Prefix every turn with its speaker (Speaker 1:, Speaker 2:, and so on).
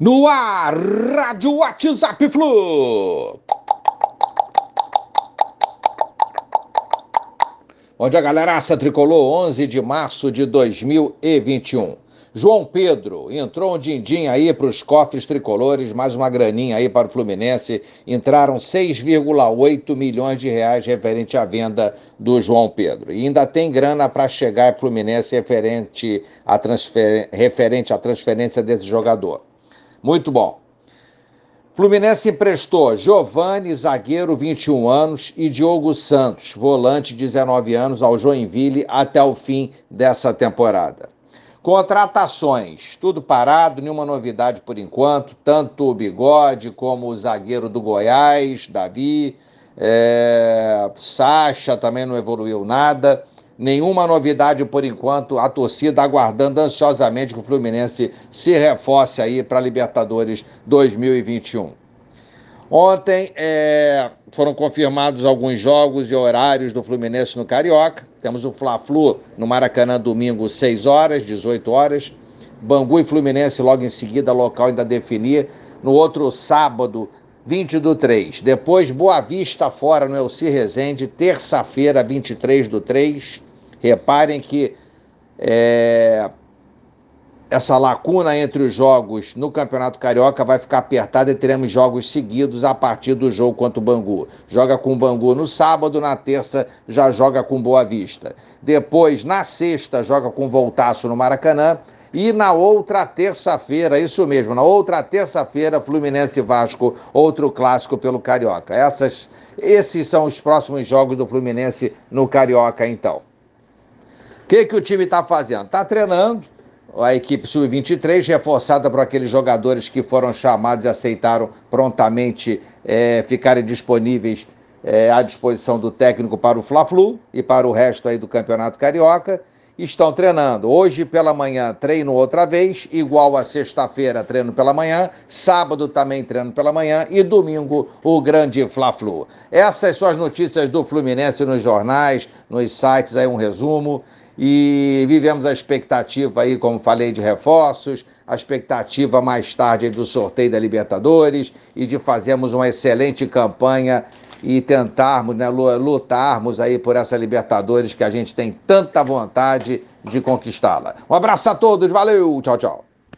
Speaker 1: No ar, Rádio WhatsApp Flu. Onde a galeraça tricolou 11 de março de 2021. João Pedro entrou um din-din aí para os cofres tricolores, mais uma graninha aí para o Fluminense. Entraram 6,8 milhões de reais referente à venda do João Pedro. E ainda tem grana para chegar para o Fluminense referente à, referente à transferência desse jogador. Muito bom. Fluminense emprestou Giovanni, zagueiro, 21 anos, e Diogo Santos, volante, 19 anos, ao Joinville até o fim dessa temporada. Contratações, tudo parado, nenhuma novidade por enquanto, tanto o Bigode como o zagueiro do Goiás, Davi, é, Sacha também não evoluiu nada. Nenhuma novidade por enquanto, a torcida aguardando ansiosamente que o Fluminense se reforce aí para Libertadores 2021. Ontem é, foram confirmados alguns jogos e horários do Fluminense no Carioca. Temos o Fla-Flu no Maracanã domingo, 6 horas, 18 horas. Bangu e Fluminense logo em seguida, local ainda definir. No outro sábado, 20 do 3. Depois, Boa Vista fora no Elci Rezende, terça-feira, 23 do 3. Reparem que é, essa lacuna entre os jogos no Campeonato Carioca vai ficar apertada e teremos jogos seguidos a partir do jogo contra o Bangu. Joga com o Bangu no sábado, na terça já joga com Boa Vista. Depois, na sexta, joga com Voltaço no Maracanã. E na outra terça-feira, isso mesmo, na outra terça-feira, Fluminense e Vasco, outro clássico pelo Carioca. Essas, esses são os próximos jogos do Fluminense no Carioca, então. O que, que o time está fazendo? Está treinando a equipe sub-23, reforçada por aqueles jogadores que foram chamados e aceitaram prontamente é, ficarem disponíveis é, à disposição do técnico para o Fla-Flu e para o resto aí do Campeonato Carioca. Estão treinando. Hoje pela manhã treino outra vez, igual a sexta-feira treino pela manhã, sábado também treino pela manhã e domingo o grande Fla-Flu. Essas são as notícias do Fluminense nos jornais, nos sites, aí um resumo e vivemos a expectativa aí, como falei, de reforços, a expectativa mais tarde do sorteio da Libertadores e de fazermos uma excelente campanha e tentarmos, né, lutarmos aí por essa Libertadores que a gente tem tanta vontade de conquistá-la. Um abraço a todos, valeu, tchau, tchau.